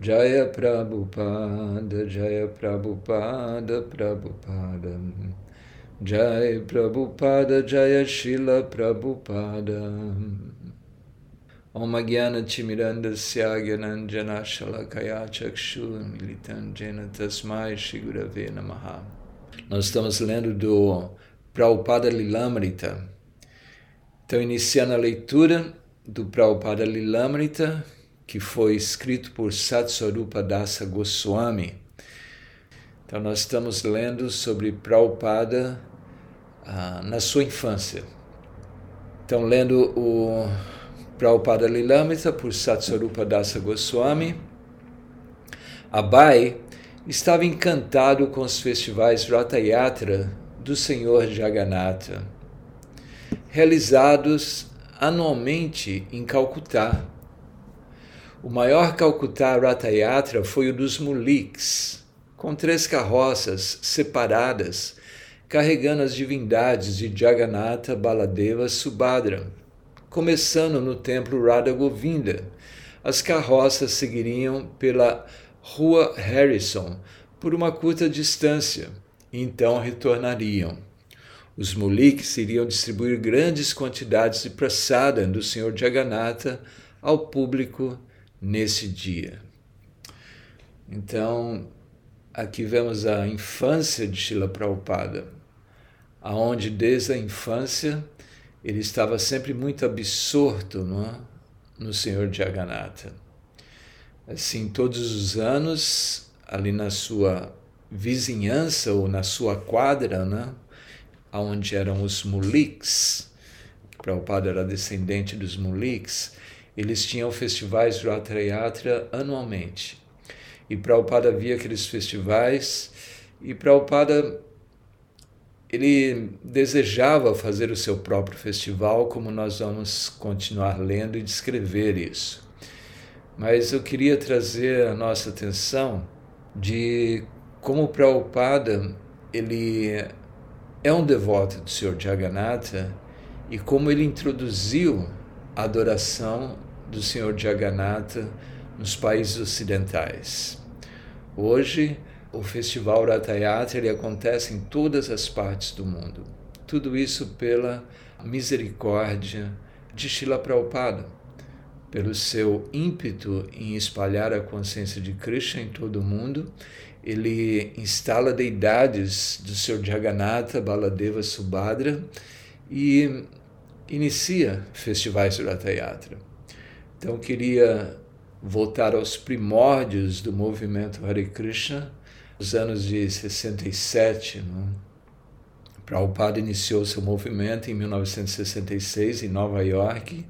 Jaya Prabhupada, Jaya Prabhupada, Prabhupada. Jaya Prabhupada, Jaya Shila Prabhupada. Om Jnana Timirandasya Gyananjana Shalakaya Chakshu Militanjena Tasmai Shigurave Namaha. Nós estamos lendo do Prabhupada Lilamrita. Então, iniciando a leitura do Prabhupada Lilamrita, que foi escrito por Satsarupa Dasa Goswami. Então, nós estamos lendo sobre Prabhupada ah, na sua infância. Então, lendo o Prabhupada Lilamrita por Satsarupa Dasa Goswami, Abai estava encantado com os festivais Ratha Yatra do Senhor Jagannatha, realizados anualmente em Calcutá. O maior Calcutá Ratha Yatra foi o dos Muliks, com três carroças separadas carregando as divindades de Jagannatha, Baladeva, Subhadra. Começando no templo Radha Govinda, as carroças seguiriam pela Rua Harrison por uma curta distância e então retornariam. Os muliks iriam distribuir grandes quantidades de prasada do Senhor Jagannatha ao público nesse dia. Então, aqui vemos a infância de Srila Prabhupada, aonde desde a infância ele estava sempre muito absorto é? no Senhor Jagannatha. Assim, todos os anos, ali na sua vizinhança ou na sua quadra, né? onde eram os muliks, Prabhupada era descendente dos muliks, eles tinham festivais de Ratha anualmente. E Prabhupada via aqueles festivais e Prabhupada ele desejava fazer o seu próprio festival, como nós vamos continuar lendo e descrever isso. Mas eu queria trazer a nossa atenção de como Prabhupada ele é um devoto do Senhor Jagannatha e como ele introduziu a adoração do Senhor Jagannatha nos países ocidentais. Hoje, o Festival Ratayatra ele acontece em todas as partes do mundo. Tudo isso pela misericórdia de Srila Prabhupada, pelo seu ímpeto em espalhar a consciência de Krishna em todo o mundo ele instala deidades do Senhor Jagannatha, Baladeva, Subhadra e inicia festivais de Ratha Yatra. Então queria voltar aos primórdios do movimento Hare Krishna, nos anos de 67. Não? Prabhupada iniciou seu movimento em 1966 em Nova York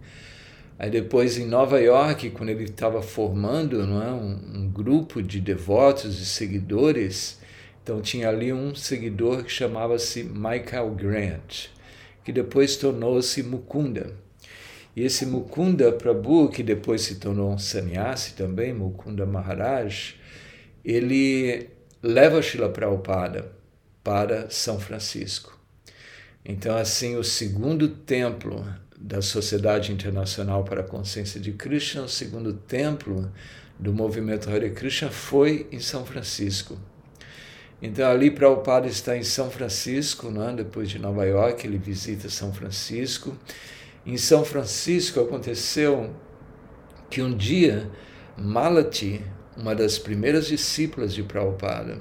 Aí depois em Nova York, quando ele estava formando não é, um, um, grupo de devotos e seguidores, então tinha ali um seguidor que chamava-se Michael Grant, que depois tornou-se Mukunda. E esse Mukunda Prabhu, que depois se tornou um sannyasi também, Mukunda Maharaj, ele leva Srila Prabhupada para São Francisco. Então, assim, o segundo templo da Sociedade Internacional para a Consciência de Krishna, o segundo templo do movimento Hare Krishna foi em São Francisco. Então ali Prabhupada está em São Francisco, né? depois de Nova York, ele visita São Francisco. Em São Francisco aconteceu que um dia Malati, uma das primeiras discípulas de Prabhupada,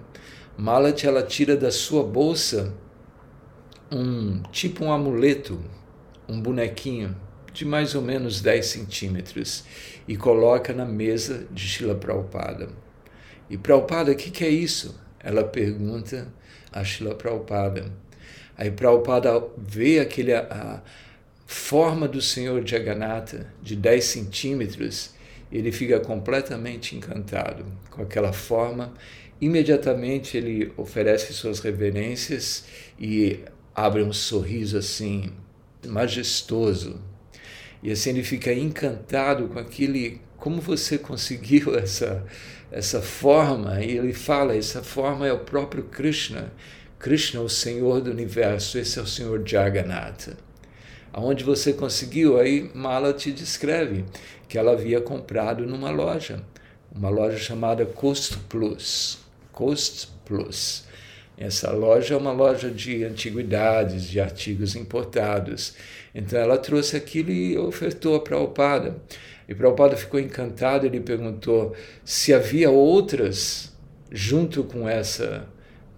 Malati ela tira da sua bolsa um tipo um amuleto um bonequinho de mais ou menos 10 centímetros e coloca na mesa de Shila Prabhupada. E Prabhupada, o que, que é isso? Ela pergunta a Shila Prabhupada. Aí Prabhupada vê aquele, a forma do Senhor Jagannatha de 10 centímetros ele fica completamente encantado com aquela forma. Imediatamente ele oferece suas reverências e abre um sorriso assim majestoso. E assim ele fica encantado com aquele, como você conseguiu essa essa forma? E ele fala, essa forma é o próprio Krishna. Krishna é o Senhor do universo, esse é o Senhor Jagannatha. Aonde você conseguiu? Aí Mala te descreve que ela havia comprado numa loja uma loja chamada Cost Plus. Cost Plus. Essa loja é uma loja de antiguidades, de artigos importados. Então ela trouxe aquilo e ofertou para Prabhupada. E Prabhupada ficou encantado, ele perguntou se havia outras junto com essa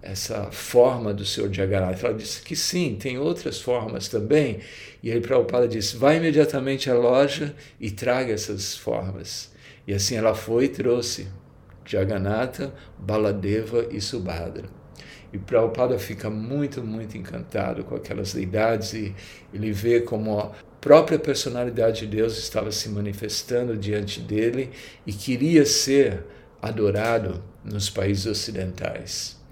essa forma do Senhor Jagannatha. Ela disse que sim, tem outras formas também. E aí Prabhupada disse, vá imediatamente à loja e traga essas formas. E assim ela foi e trouxe Jagannatha, Baladeva e Subhadra. E Prabhupada fica muito, muito encantado com aquelas deidades e ele vê como a própria personalidade de Deus estava se manifestando diante dele e queria ser adorado nos países ocidentais.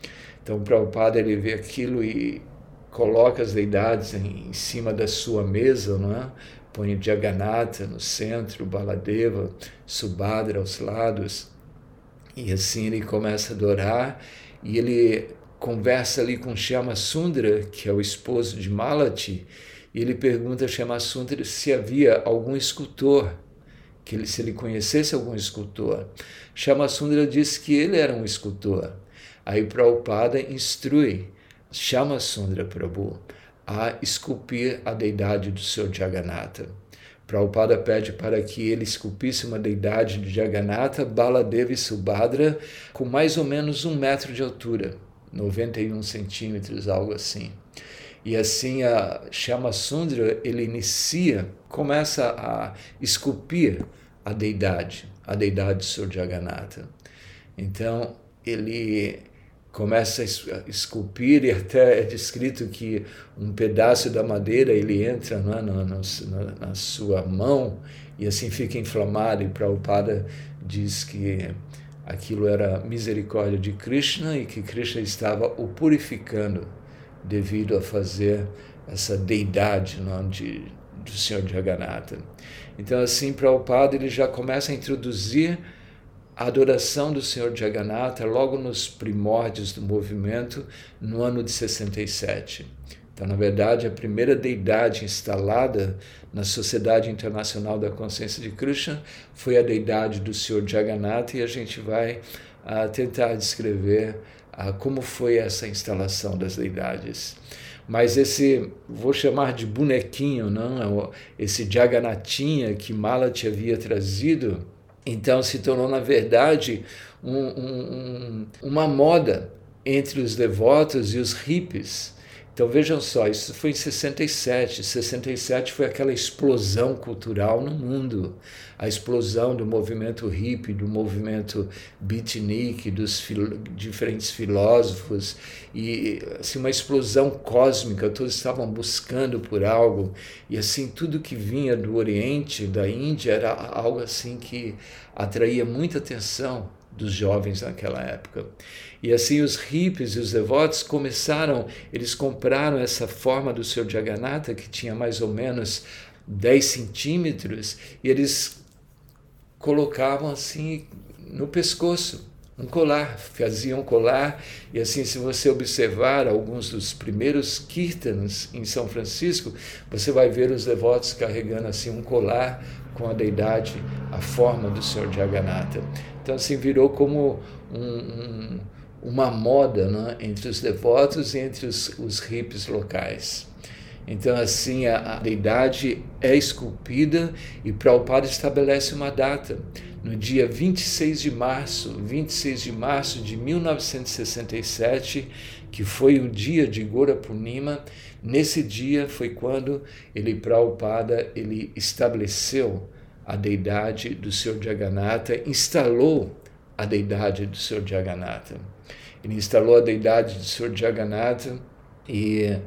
Então, o Prabhupada ele vê aquilo e coloca as deidades em, em cima da sua mesa, não é? põe Jagannatha no centro, Baladeva, Subhadra aos lados, e assim ele começa a adorar, e ele conversa ali com Shama Sundra, que é o esposo de Malati, e ele pergunta a Shama Sundra se havia algum escultor, que ele, se ele conhecesse algum escultor. Shama Sundra disse que ele era um escultor. Aí Prabhupada instrui Shama Sundra Prabhu a esculpir a deidade do seu Jagannatha. Prabhupada pede para que ele esculpisse uma deidade de Jagannatha, Baladeva e Subhadra, com mais ou menos um metro de altura, 91 centímetros, algo assim. E assim a Shama Sundra, ele inicia, começa a esculpir a deidade, a deidade do Sr. Jagannatha. Então, ele começa a esculpir e até é descrito que um pedaço da madeira ele entra é, na, na, na, sua mão e assim fica inflamado e Prabhupada diz que aquilo era misericórdia de Krishna e que Krishna estava o purificando devido a fazer essa deidade não, de, do Senhor Jagannatha. Então assim Prabhupada ele já começa a introduzir a adoração do Senhor Jagannatha logo nos primórdios do movimento, no ano de 67. Então, na verdade, a primeira deidade instalada na Sociedade Internacional da Consciência de Krishna foi a deidade do Senhor Jagannatha e a gente vai uh, tentar descrever uh, como foi essa instalação das deidades. Mas esse, vou chamar de bonequinho, não? esse Jagannathinha que Malati havia trazido, então se tornou, na verdade, um, um, uma moda entre os devotos e os hippies. Então vejam só, isso foi em 67. 67 foi aquela explosão cultural no mundo, a explosão do movimento hippie, do movimento beatnik, dos fil diferentes filósofos e assim uma explosão cósmica. Todos estavam buscando por algo e assim tudo que vinha do Oriente, da Índia, era algo assim que atraía muita atenção dos jovens naquela época. E assim os hippies e os devotos começaram, eles compraram essa forma do seu Jagannatha, que tinha mais ou menos 10 centímetros, e eles colocavam assim no pescoço, um colar, faziam um colar, e assim, se você observar alguns dos primeiros kirtans em São Francisco, você vai ver os devotos carregando assim um colar com a deidade, a forma do Senhor Jagannatha. Então, assim, virou como um, um, uma moda né, entre os devotos e entre os, os hippies locais. Então, assim, a, a deidade é esculpida e Prabhupada estabelece uma data. No dia 26 de março, 26 de março de 1967, que foi o dia de Gora Purnima, nesse dia foi quando ele, Prabhupada, ele estabeleceu a deidade do Senhor Jagannatha, instalou a deidade do Senhor Jagannatha. Ele instalou a deidade do Senhor Jagannatha e,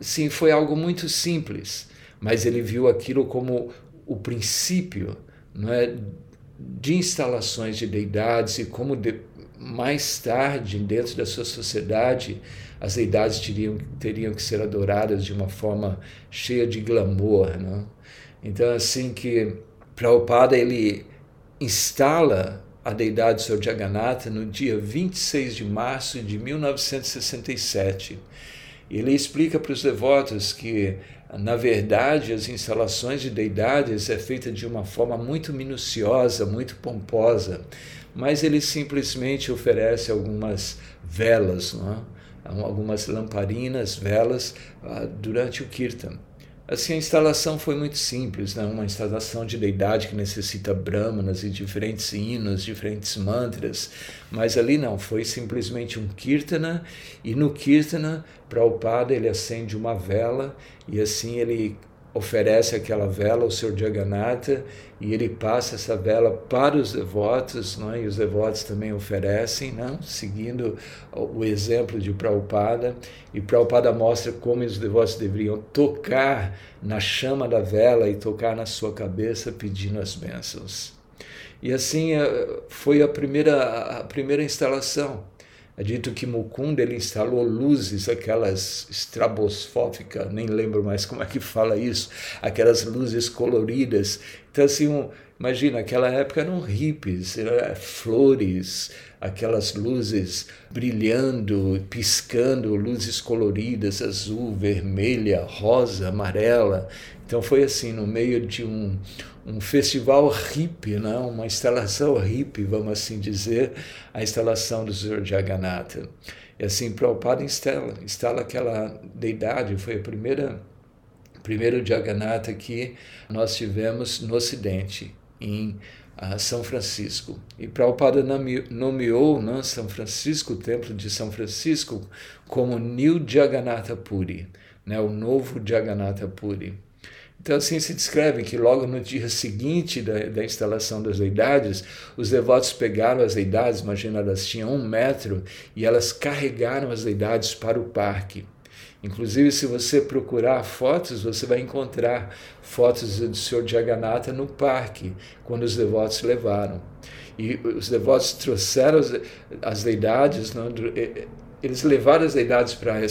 sim, foi algo muito simples, mas ele viu aquilo como o princípio não é, de instalações de deidades e como de, mais tarde, dentro da sua sociedade, as deidades teriam, teriam que ser adoradas de uma forma cheia de glamour. Não? Então, assim que Prabhupada ele instala a deidade Sr. Jagannatha no dia 26 de março de 1967. Ele explica para os devotos que, na verdade, as instalações de deidades é feita de uma forma muito minuciosa, muito pomposa, mas ele simplesmente oferece algumas velas, não é? algumas lamparinas, velas uh, durante o kirtan. Assim, a instalação foi muito simples, né? uma instalação de deidade que necessita brahmanas e diferentes hinos, diferentes mantras, mas ali não, foi simplesmente um kirtana, e no kirtana, Prabhupada, ele acende uma vela, e assim ele oferece aquela vela ao Senhor Jagannatha e ele passa essa vela para os devotos, não é? e os devotos também oferecem, não? seguindo o exemplo de Prabhupada. E Prabhupada mostra como os devotos deveriam tocar na chama da vela e tocar na sua cabeça pedindo as bênçãos. E assim eh, foi a primeira, a primeira instalação. É dito que Mukunda ele instalou luzes, aquelas estrabosfóficas, nem lembro mais como é que fala isso, aquelas luzes coloridas. Então, assim, um, imagina, aquela época eram hippies, era flores, aquelas luzes brilhando, piscando, luzes coloridas, azul, vermelha, rosa, amarela. Então foi assim, no meio de um, um festival hippie, né? uma instalação hippie, vamos assim dizer, a instalação do Sr. Jagannatha. E assim, Prabhupada instala, instala aquela deidade, foi a primeira, primeiro Jagannatha que nós tivemos no Ocidente, em uh, São Francisco. E Prabhupada nomeou né, São Francisco, o Templo de São Francisco, como New Jagannatha Puri, né, o novo Jagannatha Puri. Então, assim se descreve que logo no dia seguinte da, da instalação das deidades, os devotos pegaram as deidades, imagina, elas tinham um metro, e elas carregaram as deidades para o parque. Inclusive, se você procurar fotos, você vai encontrar fotos do Senhor Jagannatha no parque, quando os devotos levaram. E os devotos trouxeram as, deidades, não, eles levaram as deidades para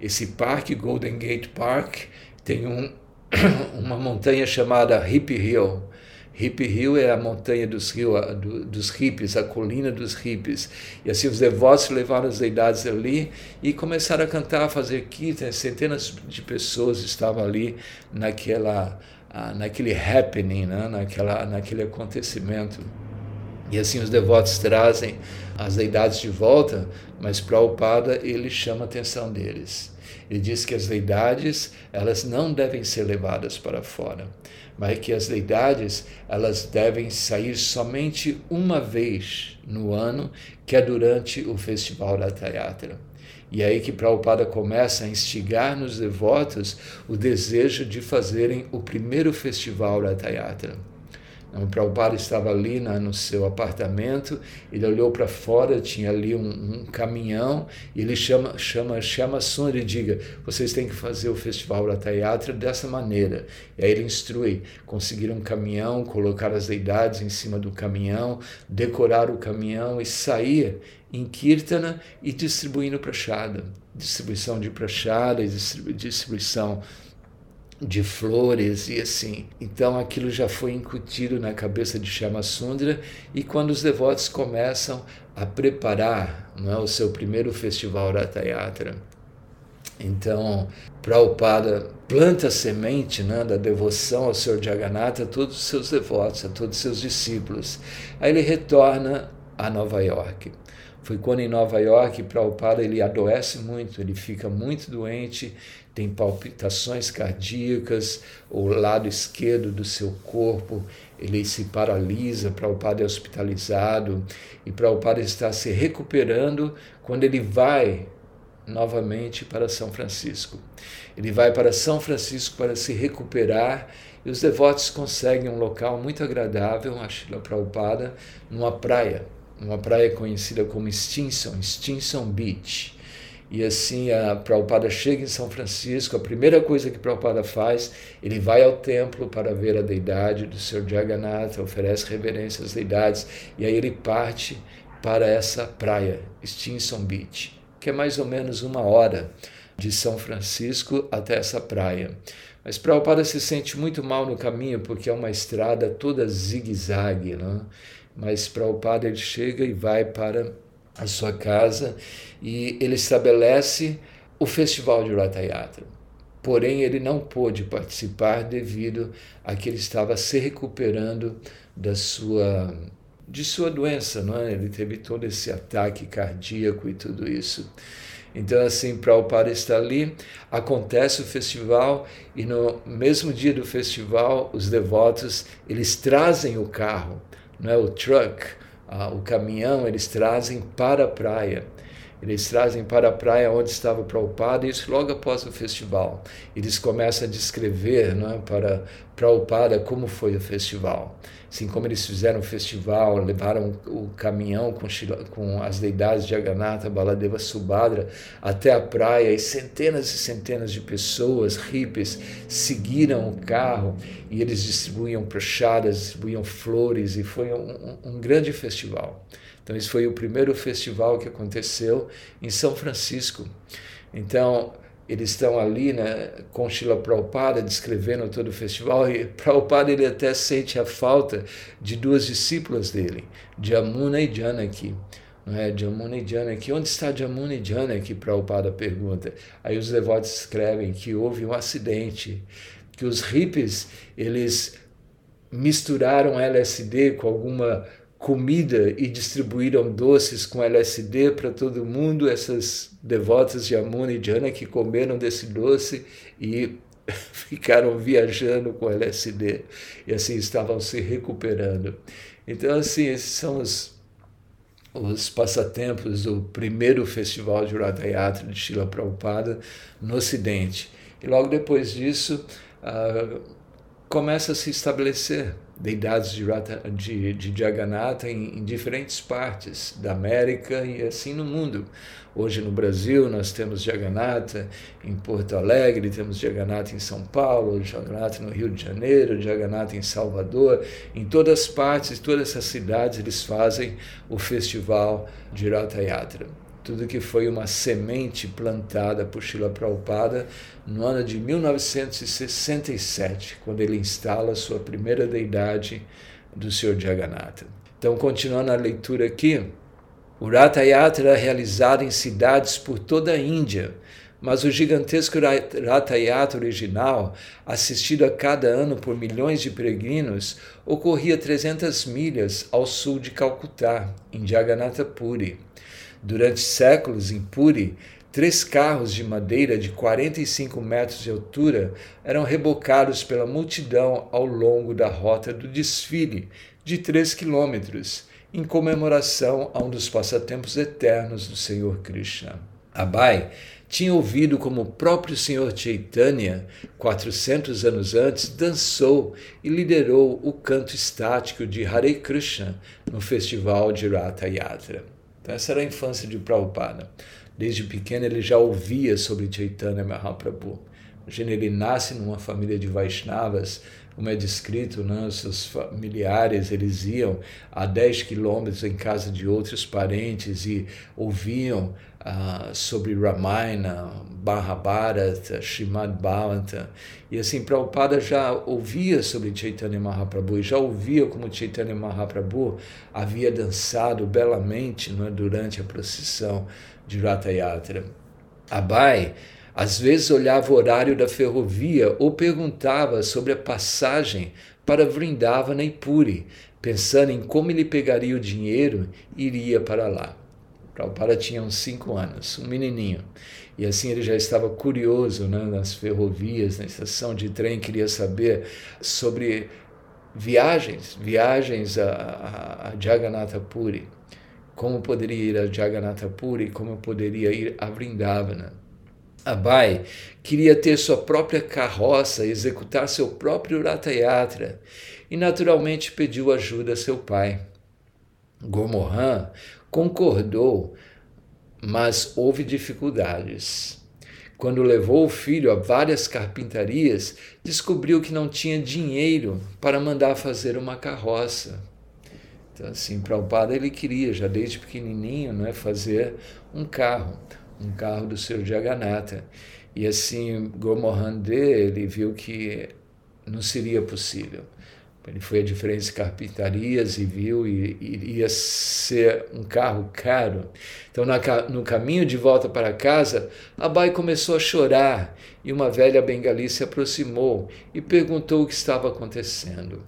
esse parque, Golden Gate Park, tem um, uma montanha chamada Hip Hill. Hip Hill é a montanha dos, rio, dos hippies, a colina dos hippies. E assim os devotos levaram as deidades ali e começaram a cantar, a fazer kirtan. Centenas de pessoas estavam ali naquela, naquele happening, né? naquela, naquele acontecimento. E assim os devotos trazem as deidades de volta, mas Prabhupada ele chama a atenção deles. Ele diz que as deidades, elas não devem ser levadas para fora, mas que as deidades, elas devem sair somente uma vez no ano, que é durante o festival da Tayatra. E é aí que Prabhupada começa a instigar nos devotos o desejo de fazerem o primeiro festival da Tayatra. O Prabhupada estava ali na, no seu apartamento, ele olhou para fora, tinha ali um, um, caminhão, e ele chama, chama, chama Sundar e diga, vocês têm que fazer o Festival da dessa maneira. E aí ele instrui, conseguir um caminhão, colocar as deidades em cima do caminhão, decorar o caminhão e sair em Kirtana e distribuindo prachada. Distribuição de prachada e distribuição de flores e assim. Então aquilo já foi incutido na cabeça de Chamasundra e quando os devotos começam a preparar não é, o seu primeiro festival Ratayatra, então Prabhupada planta a semente né, da devoção ao Senhor Jagannatha a todos os seus devotos, a todos os seus discípulos. Aí ele retorna a Nova York. Foi quando em Nova York, Prabhupada ele adoece muito, ele fica muito doente, tem palpitações cardíacas, o lado esquerdo do seu corpo ele se paralisa, Prabhupada é hospitalizado e Prabhupada está se recuperando quando ele vai novamente para São Francisco. Ele vai para São Francisco para se recuperar e os devotos conseguem um local muito agradável, a Shila Prabhupada, numa praia uma praia conhecida como Stinson, Stinson Beach. E assim a Prabhupada chega em São Francisco, a primeira coisa que Prabhupada faz, ele vai ao templo para ver a deidade do Sr. Jagannatha, oferece reverência às deidades, e aí ele parte para essa praia, Stinson Beach, que é mais ou menos uma hora de São Francisco até essa praia. Mas Prabhupada se sente muito mal no caminho, porque é uma estrada toda zigue-zague, né? mas Prabhupada ele chega e vai para a sua casa e ele estabelece o festival de Ratayatra. Porém, ele não pôde participar devido a que ele estava se recuperando da sua de sua doença, não é? Ele teve todo esse ataque cardíaco e tudo isso. Então, assim, Prabhupada está ali, acontece o festival e no mesmo dia do festival, os devotos, eles trazem o carro, não é o truck, ah, o caminhão, eles trazem para a praia. Eles trazem para a praia onde estava Prabhupada, isso logo após o festival. Eles começam a descrever não é, para Prabhupada como foi o festival. Assim como eles fizeram o festival, levaram o caminhão com, com as deidades de Aganatha, Baladeva, Subhadra até a praia e centenas e centenas de pessoas, hippies, seguiram o carro e eles distribuíam prachadas, distribuíam flores e foi um, um grande festival. Então, esse foi o primeiro festival que aconteceu em São Francisco. Então, eles estão ali né, com Shila Prabhupada descrevendo todo o festival e Prabhupada ele até sente a falta de duas discípulas dele, Jamuna e Janaki. Não é? Jamuna e Janaki. Onde está Jamuna e Janaki? Prabhupada pergunta. Aí os devotos escrevem que houve um acidente, que os hippies eles misturaram LSD com alguma comida e distribuíram doces com LSD para todo mundo. Essas devotas de Amuna e Jana que comeram desse doce e ficaram viajando com LSD e assim estavam se recuperando. Então, assim, esses são os, os passatempos do primeiro festival de Ratha de Shila Prabhupada no Ocidente. E logo depois disso, uh, começa a se estabelecer deidades de, de, de Jagannatha em, em, diferentes partes da América e assim no mundo. Hoje no Brasil nós temos Jagannatha em Porto Alegre, temos Jagannatha em São Paulo, Jagannatha no Rio de Janeiro, Jagannatha em Salvador. Em todas as partes, todas essas cidades eles fazem o festival de Ratha Yatra tudo que foi uma semente plantada por Srila Prabhupada no ano de 1967, quando ele instala sua primeira deidade do Senhor Jagannatha. Então, continuando a leitura aqui, o Ratha Yatra é realizado em cidades por toda a Índia, mas o gigantesco Ratha Yatra original, assistido a cada ano por milhões de peregrinos, ocorria 300 milhas ao sul de Calcutá, em Jagannatha Puri. Durante séculos, em Puri, três carros de madeira de 45 metros de altura eram rebocados pela multidão ao longo da rota do desfile de 3 quilômetros, em comemoração a um dos passatempos eternos do Senhor Krishna. Abai tinha ouvido como o próprio Senhor Chaitanya, 400 anos antes, dançou e liderou o canto estático de Hare Krishna no festival de Ratha Yatra. Então, essa era a infância de Prabhupada. Desde pequeno ele já ouvia sobre Chaitanya Mahaprabhu. Ele nasce numa família de Vaishnavas, como é descrito, né? seus familiares eles iam a 10 quilômetros em casa de outros parentes e ouviam uh, sobre Ramayana, Mahabharata, Srimad Bhavata. E assim, Prabhupada já ouvia sobre Chaitanya Mahaprabhu e já ouvia como Chaitanya Mahaprabhu havia dançado belamente né, durante a procissão de Ratha Yatra. Abai às vezes olhava o horário da ferrovia ou perguntava sobre a passagem para Vrindavana e Puri, pensando em como ele pegaria o dinheiro e iria para lá. Prabhupada tinha uns cinco anos, um menininho. E assim ele já estava curioso né, nas ferrovias, na estação de trem, queria saber sobre viagens, viagens a, a, a Jagannatha Puri. Como poderia ir a Jagannatha Puri, como poderia ir a Vrindavana. Abai queria ter sua própria carroça, executar seu próprio Ratha Yatra e naturalmente pediu ajuda a seu pai. Gomohan concordou, mas houve dificuldades. Quando levou o filho a várias carpintarias, descobriu que não tinha dinheiro para mandar fazer uma carroça. Então, assim, Prabhupada ele queria, já desde pequenininho, né, fazer um carro um carro do seu Jagannatha. E assim, Gomohan ele viu que não seria possível. Ele foi a diferentes carpintarias e viu e iria ser um carro caro. Então, na, no caminho de volta para casa, Abai começou a chorar e uma velha bengali se aproximou e perguntou o que estava acontecendo.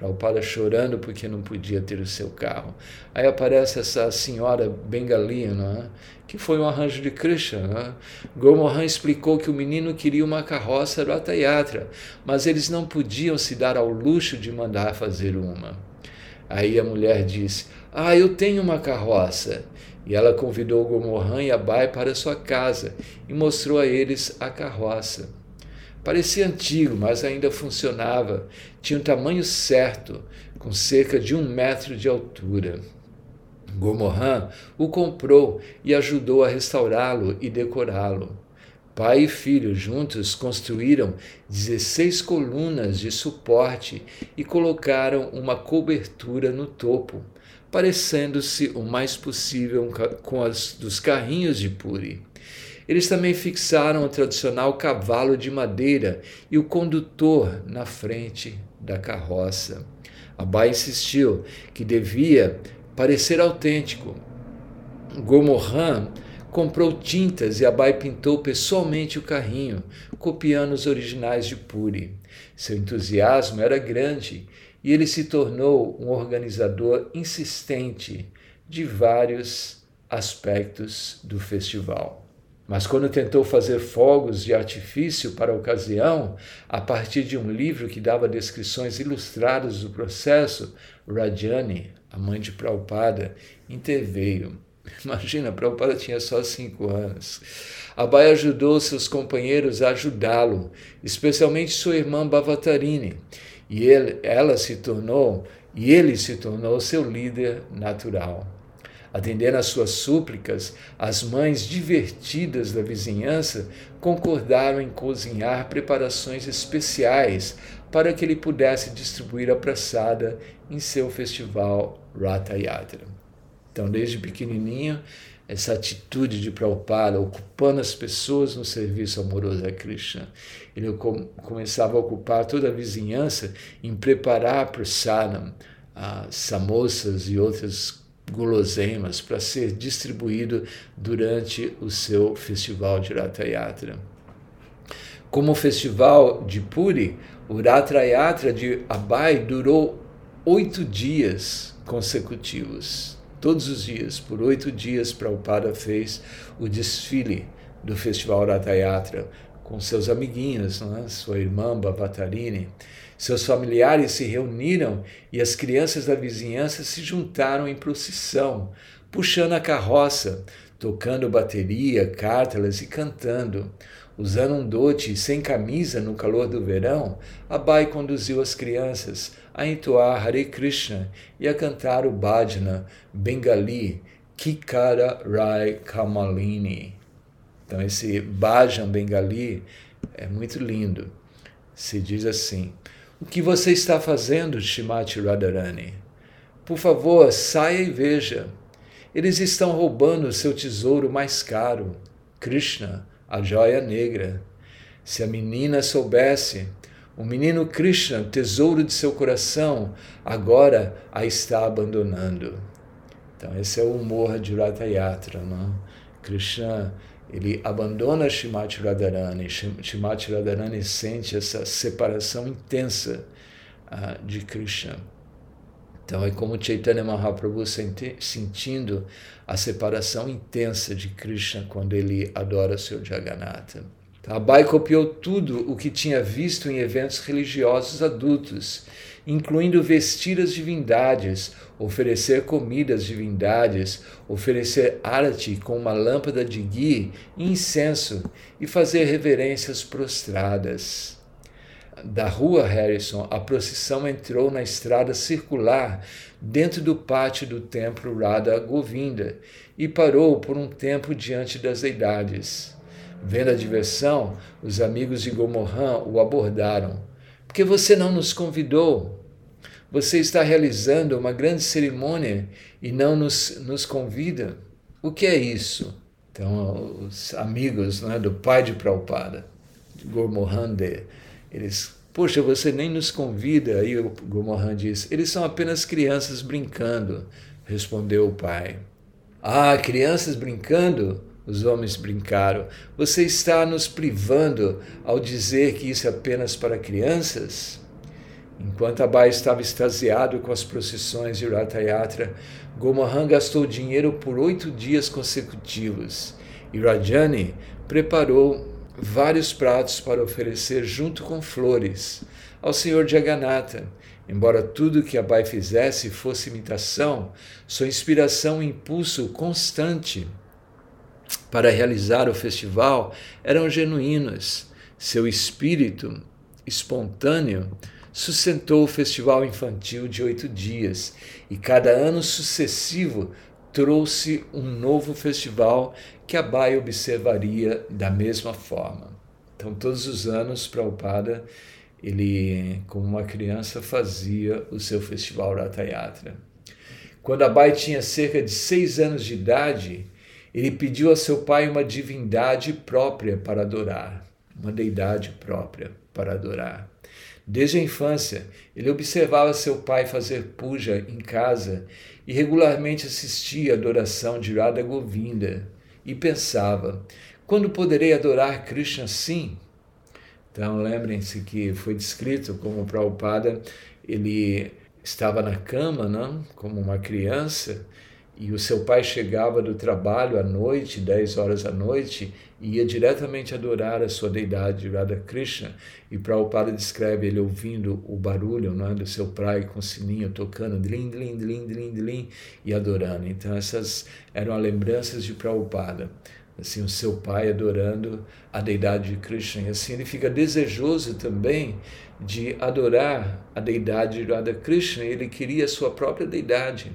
Prabhupada chorando porque não podia ter o seu carro. Aí aparece essa senhora bengalina, né? que foi um arranjo de Krishna. Né? Explicou que o menino queria uma carroça Ratha Yatra, mas eles não podiam se dar ao luxo de mandar fazer uma. Aí a mulher disse: Ah, eu tenho uma carroça. E ela convidou Gomohan e Abai para sua casa e mostrou a eles a carroça. Parecia antigo, mas ainda funcionava. Tinha um tamanho certo, com cerca de um metro de altura. Gomohan o comprou e ajudou a restaurá-lo e decorá-lo. Pai e filho juntos construíram 16 colunas de suporte e colocaram uma cobertura no topo, parecendo-se o mais possível com as dos carrinhos de Puri. Eles também fixaram o tradicional cavalo de madeira e o condutor na frente da carroça. Abai insistiu que devia parecer autêntico. Gomohan comprou tintas e Abai pintou pessoalmente o carrinho, copiando os originais de Puri. Seu entusiasmo era grande e ele se tornou um organizador insistente de vários aspectos do festival. Mas quando tentou fazer fogos de artifício para a ocasião, a partir de um livro que dava descrições ilustradas do processo, Rajani, a mãe de Prabhupada, interveio. Imagina, Prabhupada tinha só cinco anos. Abai ajudou seus companheiros a ajudá-lo, especialmente sua irmã Bhavatarini, e ele, ela se tornou, e ele se tornou seu líder natural. Atendendo às suas súplicas, as mães divertidas da vizinhança concordaram em cozinhar preparações especiais para que ele pudesse distribuir a praçada em seu festival Ratha Yatra. Então, desde pequenininho, essa atitude de Prabhupada, ocupando as pessoas no serviço amoroso a Krishna. Ele com, começava a ocupar toda a vizinhança em preparar prasadam, ah, samosas e outras guloseimas para ser distribuído durante o seu festival de Ratha Yatra. Como o festival de Puri, o Ratha Yatra de Abai durou oito dias consecutivos. Todos os dias, por oito dias, Prabhupada fez o desfile do festival Ratha Yatra com seus amiguinhos, é? sua irmã Bhavatarini. Seus familiares se reuniram e as crianças da vizinhança se juntaram em procissão, puxando a carroça, tocando bateria, cártalas e cantando. Usando um dote sem camisa no calor do verão, Abai conduziu as crianças a entoar Hare Krishna e a cantar o bhajana bengali Kikara Rai Kamalini. Então esse bhajan bengali é muito lindo. Se diz assim: o que você está fazendo, Shimati Radharani? Por favor, saia e veja. Eles estão roubando o seu tesouro mais caro, Krishna, a joia negra. Se a menina soubesse, o menino Krishna, tesouro de seu coração, agora a está abandonando. Então, esse é o humor de Ratha Yatra. Não? Krishna ele abandona Shimati Radharani. Shimati Radharani sente essa separação intensa uh, de Krishna. Então é como Chaitanya Mahaprabhu senti, sentindo a separação intensa de Krishna quando ele adora seu Jagannatha. Então, Abai copiou tudo o que tinha visto em eventos religiosos adultos, incluindo vestir as divindades, oferecer comida às divindades, oferecer arati com uma lâmpada de e incenso e fazer reverências prostradas. Da rua Harrison, a procissão entrou na estrada circular dentro do pátio do templo Radha Govinda e parou por um tempo diante das deidades. Vendo a diversão, os amigos de Gomohan o abordaram. Por que você não nos convidou? Você está realizando uma grande cerimônia e não nos, nos convida? O que é isso? Então, os amigos né, do pai de Prabhupada, de Gurmohande, eles, poxa, você nem nos convida. Aí o Gurmohan diz, eles são apenas crianças brincando, respondeu o pai. Ah, crianças brincando? Os homens brincaram. Você está nos privando ao dizer que isso é apenas para crianças? Enquanto Abai estava extasiado com as procissões de Ratha Yatra, Gomohan gastou dinheiro por oito dias consecutivos e Rajani preparou vários pratos para oferecer junto com flores ao Senhor Jagannatha. Embora tudo que Abai fizesse fosse imitação, sua inspiração e impulso constante para realizar o festival eram genuínos. Seu espírito espontâneo sustentou o festival infantil de oito dias e cada ano sucessivo trouxe um novo festival que a Baia observaria da mesma forma. Então, todos os anos, Prabhupada, ele, como uma criança, fazia o seu festival Ratayatra. Quando Abai tinha cerca de seis anos de idade, ele pediu a seu pai uma divindade própria para adorar, uma deidade própria para adorar. Desde a infância, ele observava seu pai fazer puja em casa e regularmente assistia à adoração de Radha Govinda e pensava: quando poderei adorar Krishna assim? Então lembrem-se que foi descrito como Prabhupada, ele estava na cama, não? como uma criança, e o seu pai chegava do trabalho à noite, 10 horas da noite, e ia diretamente adorar a sua deidade, Radha Krishna. E Prabhupada descreve ele ouvindo o barulho não é, do seu pai com o sininho tocando, dlim, dlim, dlim, dlim, dlim, e adorando. Então essas eram as lembranças de Prabhupada. Assim, o seu pai adorando a deidade de Krishna. E assim ele fica desejoso também de adorar a deidade de Radha Krishna. Ele queria a sua própria deidade.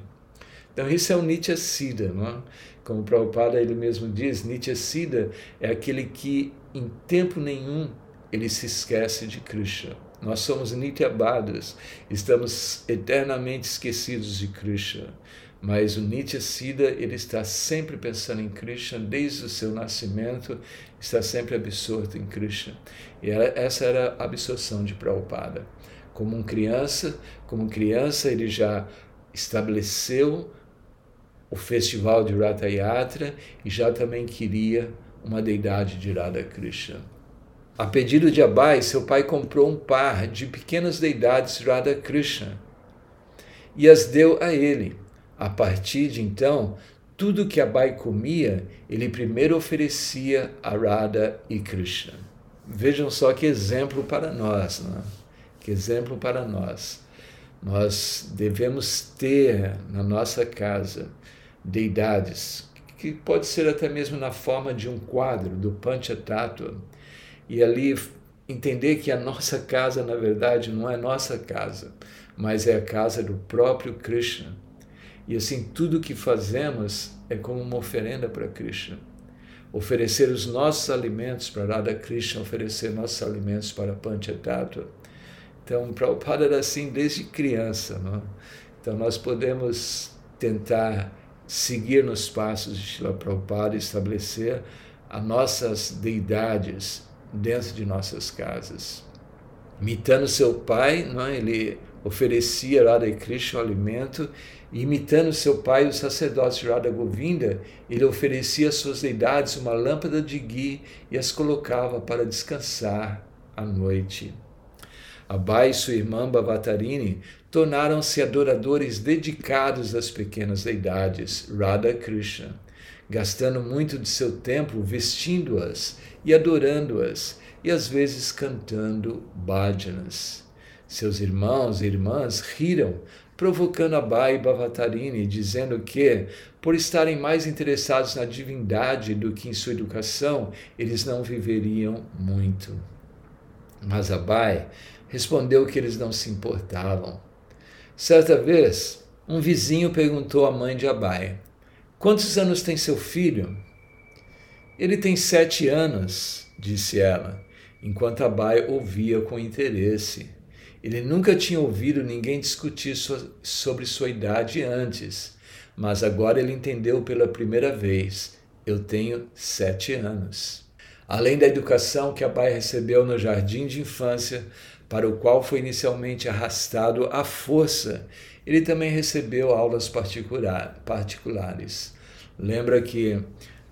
Então, isso é o Nitya Siddha. Não é? Como o Prabhupada ele mesmo diz, Nitya Siddha é aquele que em tempo nenhum ele se esquece de Krishna. Nós somos Nityabadas, estamos eternamente esquecidos de Krishna. Mas o Nitya Siddha, ele está sempre pensando em Krishna, desde o seu nascimento, está sempre absorto em Krishna. E essa era a absorção de Prabhupada. Como um criança, como criança, ele já estabeleceu o festival de Ratha Yatra e já também queria uma deidade de Radha Krishna. A pedido de Abai, seu pai comprou um par de pequenas deidades de Radha Krishna e as deu a ele. A partir de então, tudo que Abai comia, ele primeiro oferecia a Radha e Krishna. Vejam só que exemplo para nós, né? que exemplo para nós. Nós devemos ter na nossa casa deidades, que pode ser até mesmo na forma de um quadro do Panchatattva, e ali entender que a nossa casa, na verdade, não é nossa casa, mas é a casa do próprio Krishna. E assim, tudo que fazemos é como uma oferenda para Krishna. Oferecer os nossos alimentos para Radha Krishna, oferecer nossos alimentos para Panchatattva. Então, Prabhupada era assim desde criança. Não? Então, nós podemos tentar seguir nos passos de Shila Prabhupada e estabelecer as nossas deidades dentro de nossas casas. Imitando seu pai, não é? ele oferecia Radha Krishna o alimento, e imitando seu pai, o sacerdote Radha Govinda, ele oferecia às suas deidades uma lâmpada de ghee e as colocava para descansar à noite. Abai e sua irmã Bhavatarini tornaram-se adoradores dedicados das pequenas deidades, Radha Krishna, gastando muito de seu tempo vestindo-as e adorando-as, e às vezes cantando bhajanas. Seus irmãos e irmãs riram, provocando Abai e Bhavatarini, dizendo que, por estarem mais interessados na divindade do que em sua educação, eles não viveriam muito. Mas Abai respondeu que eles não se importavam. Certa vez, um vizinho perguntou à mãe de Abai: Quantos anos tem seu filho? Ele tem sete anos, disse ela, enquanto Abai ouvia com interesse. Ele nunca tinha ouvido ninguém discutir sobre sua idade antes, mas agora ele entendeu pela primeira vez: eu tenho sete anos. Além da educação que Abai recebeu no jardim de infância, para o qual foi inicialmente arrastado à força, ele também recebeu aulas particular, particulares. Lembra que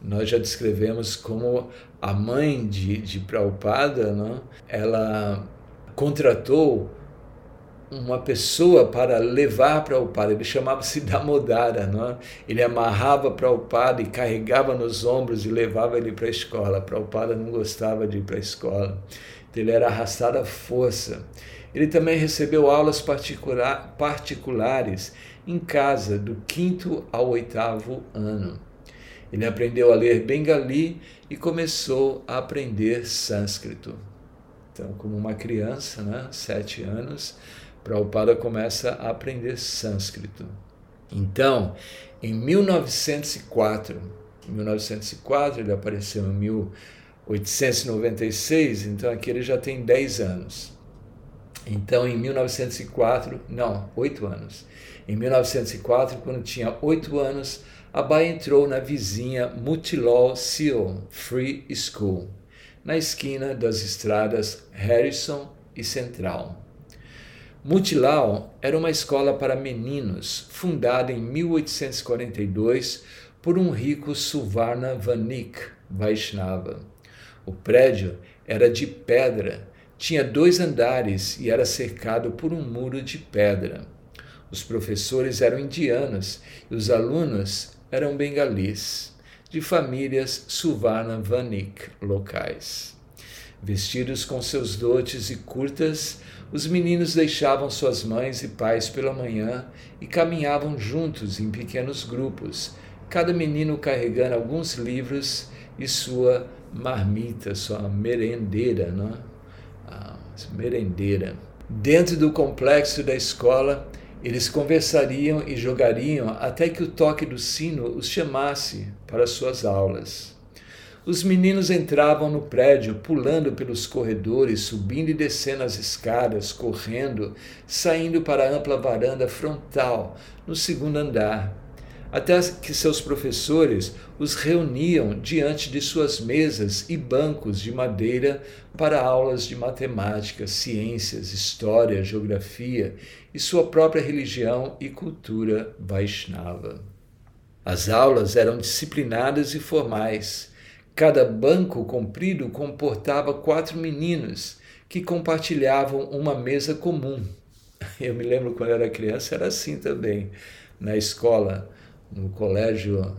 nós já descrevemos como a mãe de, de Prabhupada, não? ela contratou uma pessoa para levar padre. Ele chamava-se Damodara, não é? Ele amarrava para o padre, carregava nos ombros e levava ele para a escola. Padre não gostava de ir para a escola. Ele era arrastado à força. Ele também recebeu aulas particular, particulares em casa do quinto ao oitavo ano. Ele aprendeu a ler bengali e começou a aprender sânscrito. Então, como uma criança, né, sete anos, Prabhupada começa a aprender sânscrito. Então, em 1904, em 1904 ele apareceu em 1896, então aqui ele já tem 10 anos. Então, em 1904, não, 8 anos. Em 1904, quando tinha 8 anos, Abai entrou na vizinha Mutilal Seal Free School, na esquina das estradas Harrison e Central. Mutilal era uma escola para meninos, fundada em 1842 por um rico Suvarna Vanik Vaishnava. O prédio era de pedra, tinha dois andares e era cercado por um muro de pedra. Os professores eram indianos e os alunos eram bengalis, de famílias Suvarna Vanik locais. Vestidos com seus dotes e curtas, os meninos deixavam suas mães e pais pela manhã e caminhavam juntos em pequenos grupos, cada menino carregando alguns livros e sua marmita, sua merendeira, não? Ah, merendeira. Dentro do complexo da escola, eles conversariam e jogariam até que o toque do sino os chamasse para suas aulas. Os meninos entravam no prédio, pulando pelos corredores, subindo e descendo as escadas, correndo, saindo para a ampla varanda frontal, no segundo andar, até que seus professores os reuniam diante de suas mesas e bancos de madeira para aulas de matemática, ciências, história, geografia e sua própria religião e cultura Vaishnava. As aulas eram disciplinadas e formais Cada banco comprido comportava quatro meninos que compartilhavam uma mesa comum. Eu me lembro quando era criança, era assim também. Na escola, no colégio,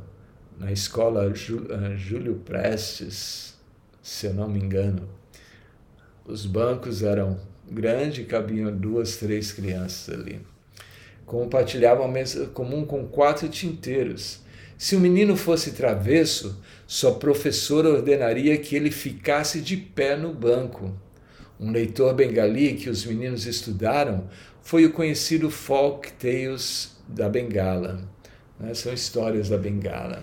na escola eh, Júlio Prestes, se eu não me engano, os bancos eram grandes, cabiam duas, três crianças ali. Compartilhavam a mesa comum com quatro tinteiros se o menino fosse travesso, sua professora ordenaria que ele ficasse de pé no banco. Um leitor bengali que os meninos estudaram foi o conhecido Folk Tales da Bengala. Né? São histórias da Bengala.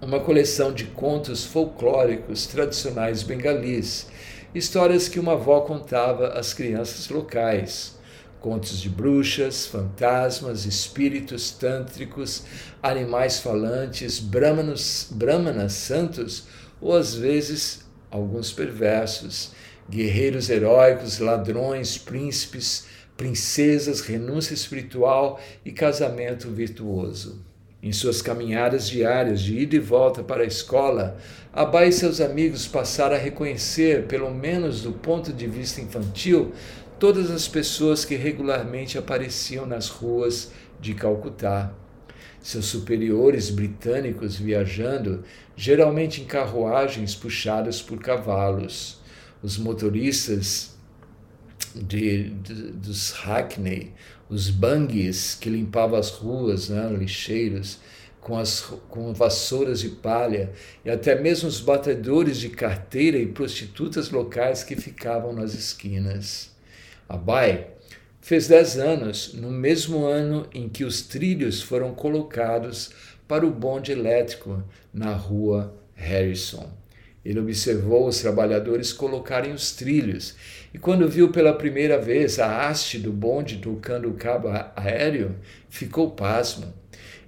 Uma coleção de contos folclóricos tradicionais bengalis, histórias que uma avó contava às crianças locais contos de bruxas, fantasmas, espíritos tântricos, animais falantes, brahmanos, brahmanas santos ou às vezes alguns perversos, guerreiros heróicos, ladrões, príncipes, princesas, renúncia espiritual e casamento virtuoso. Em suas caminhadas diárias de ida e volta para a escola, Abai e seus amigos passaram a reconhecer, pelo menos do ponto de vista infantil, todas as pessoas que regularmente apareciam nas ruas de Calcutá. Seus superiores britânicos viajando, geralmente em carruagens puxadas por cavalos. Os motoristas de, de, dos Hackney, os bangues que limpavam as ruas, né, lixeiros, com, as, com vassouras de palha, e até mesmo os batedores de carteira e prostitutas locais que ficavam nas esquinas. Abai fez 10 anos no mesmo ano em que os trilhos foram colocados para o bonde elétrico na rua Harrison. Ele observou os trabalhadores colocarem os trilhos e, quando viu pela primeira vez a haste do bonde tocando o cabo aéreo, ficou pasmo.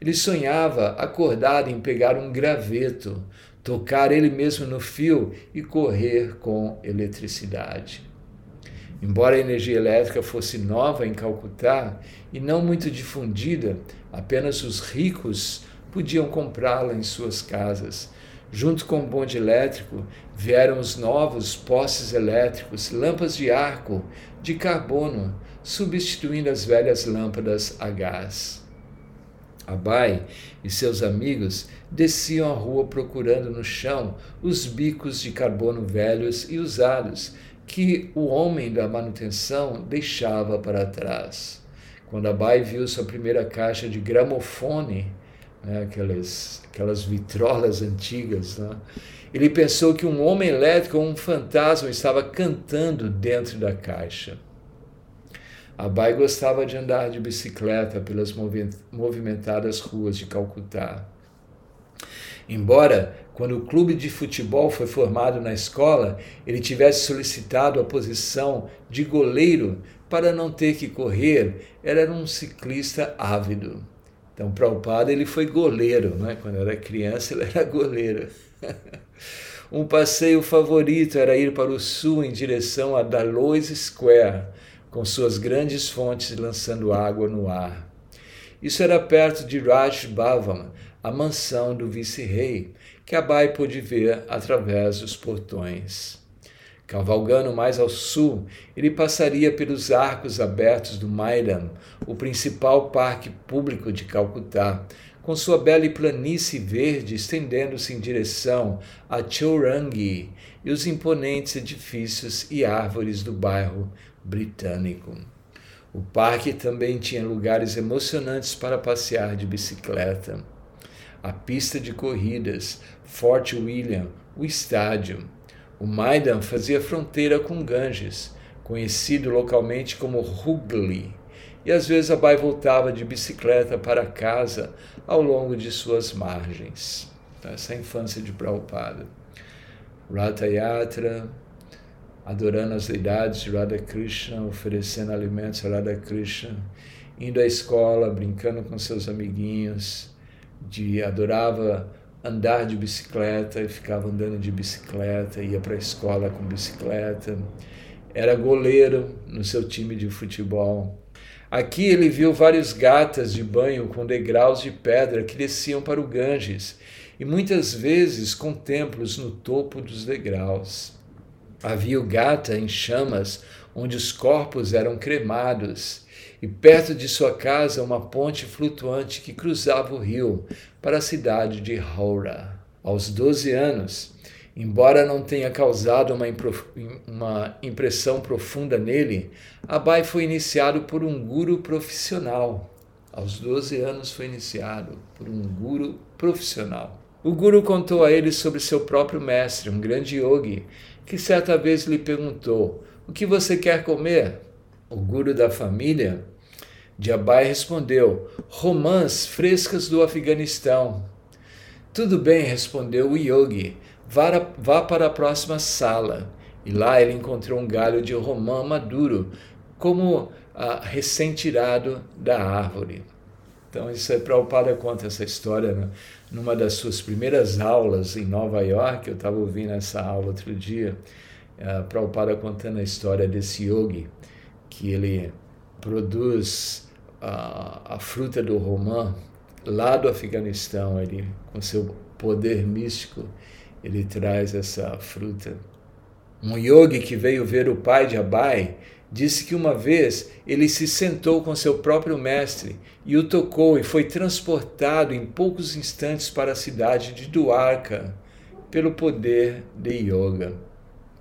Ele sonhava, acordado, em pegar um graveto, tocar ele mesmo no fio e correr com eletricidade. Embora a energia elétrica fosse nova em Calcutá e não muito difundida, apenas os ricos podiam comprá-la em suas casas. Junto com o bonde elétrico vieram os novos postes elétricos, lâmpadas de arco, de carbono, substituindo as velhas lâmpadas a gás. Abai e seus amigos desciam a rua procurando no chão os bicos de carbono velhos e usados que o homem da manutenção deixava para trás. Quando Abai viu sua primeira caixa de gramofone, né, aquelas, aquelas vitrolas antigas, né, ele pensou que um homem elétrico ou um fantasma estava cantando dentro da caixa. Abai gostava de andar de bicicleta pelas movimentadas ruas de Calcutá. Embora, quando o clube de futebol foi formado na escola, ele tivesse solicitado a posição de goleiro para não ter que correr, era um ciclista ávido. Então, o padre, ele foi goleiro, né? quando era criança, ele era goleiro. um passeio favorito era ir para o sul em direção a Dallois Square, com suas grandes fontes lançando água no ar. Isso era perto de Raj Bhavan, a mansão do vice-rei, que Abai pôde ver através dos portões. Cavalgando mais ao sul, ele passaria pelos arcos abertos do Maidan, o principal parque público de Calcutá, com sua bela planície verde estendendo-se em direção a Chourangi e os imponentes edifícios e árvores do bairro britânico. O parque também tinha lugares emocionantes para passear de bicicleta. A pista de corridas, Fort William, o estádio. O Maidan fazia fronteira com Ganges, conhecido localmente como Hooghly, e às vezes Abai voltava de bicicleta para casa ao longo de suas margens. Essa é a infância de Prabhupada. Ratha Yatra, adorando as deidades de Radha Krishna, oferecendo alimentos a Radha Krishna, indo à escola, brincando com seus amiguinhos, de adorava andar de bicicleta e ficava andando de bicicleta, ia para a escola com bicicleta. Era goleiro no seu time de futebol. Aqui ele viu vários gatas de banho com degraus de pedra que desciam para o Ganges e muitas vezes com templos no topo dos degraus. Havia o Gata em chamas, onde os corpos eram cremados, e perto de sua casa uma ponte flutuante que cruzava o rio para a cidade de Haura. Aos 12 anos, embora não tenha causado uma, uma impressão profunda nele, Abai foi iniciado por um guru profissional. Aos 12 anos foi iniciado por um guru profissional. O guru contou a ele sobre seu próprio mestre, um grande yogi, que certa vez lhe perguntou: O que você quer comer? O guru da família de Abai respondeu: Romãs frescas do Afeganistão. Tudo bem, respondeu o yogi. Vá, vá para a próxima sala. E lá ele encontrou um galho de romã maduro, como ah, recém-tirado da árvore. Então, isso é Prabhupada conta essa história né? numa das suas primeiras aulas em Nova York. Eu estava ouvindo essa aula outro dia. Uh, Prabhupada contando a história desse yogi, que ele produz uh, a fruta do romã lá do Afeganistão. Ele, com seu poder místico, ele traz essa fruta. Um yogi que veio ver o pai de Abai disse que uma vez ele se sentou com seu próprio mestre e o tocou e foi transportado em poucos instantes para a cidade de Duarca pelo poder de yoga.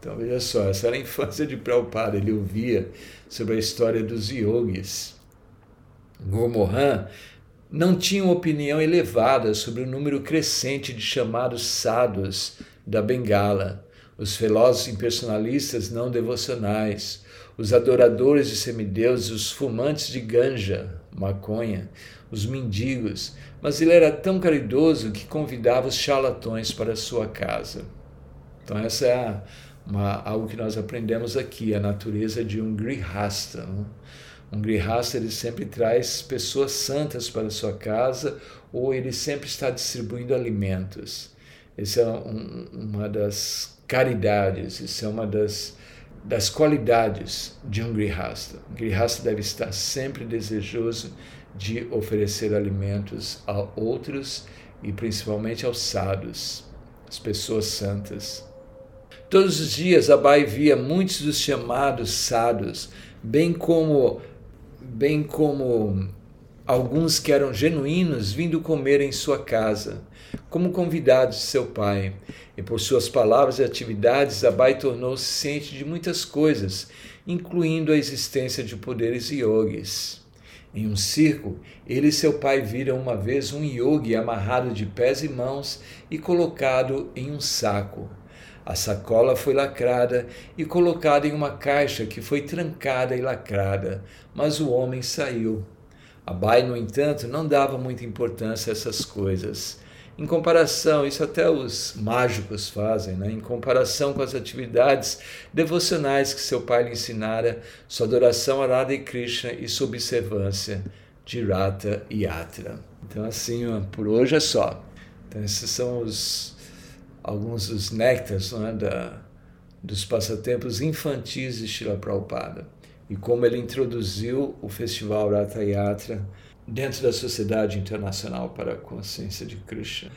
Então veja só, essa era a infância de Prabhupada, ele ouvia sobre a história dos yogis. Gomorran não tinha uma opinião elevada sobre o número crescente de chamados sadhus da Bengala, os velozes impersonalistas não devocionais, os adoradores de semideuses, os fumantes de ganja, maconha, os mendigos, mas ele era tão caridoso que convidava os charlatões para sua casa. Então essa é uma, algo que nós aprendemos aqui, a natureza de um grihasta. Né? Um grihasta ele sempre traz pessoas santas para sua casa ou ele sempre está distribuindo alimentos. Essa é um, uma das caridades, isso é uma das das qualidades de um grihasta. Um grihasta deve estar sempre desejoso de oferecer alimentos a outros e principalmente aos sábios, as pessoas santas. Todos os dias Abai via muitos dos chamados sábios, bem como bem como alguns que eram genuínos vindo comer em sua casa, como convidados de seu pai. E por suas palavras e atividades, Abai tornou-se ciente de muitas coisas, incluindo a existência de poderes yogis. Em um circo, ele e seu pai viram uma vez um yogi amarrado de pés e mãos e colocado em um saco. A sacola foi lacrada e colocada em uma caixa que foi trancada e lacrada, mas o homem saiu. Abai, no entanto, não dava muita importância a essas coisas. Em comparação, isso até os mágicos fazem, né? em comparação com as atividades devocionais que seu pai lhe ensinara, sua adoração a Radha e Krishna e sua observância de Rata e Yatra. Então, assim, por hoje é só. Então, esses são os, alguns dos néctares né, da, dos passatempos infantis de Shila Prabhupada e como ele introduziu o Festival Ratha Yatra dentro da Sociedade Internacional para a Consciência de Krishna.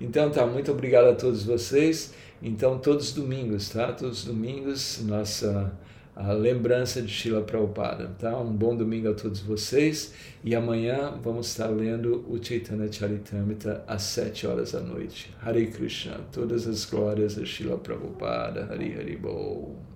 Então, tá, muito obrigado a todos vocês. Então, todos os domingos, tá? Todos os domingos, nossa a lembrança de Shila Prabhupada, tá? Um bom domingo a todos vocês e amanhã vamos estar lendo o Chaitanya Charitamrita às sete horas da noite. Hare Krishna, todas as glórias a Shila Prabhupada, Hari Hari Bol.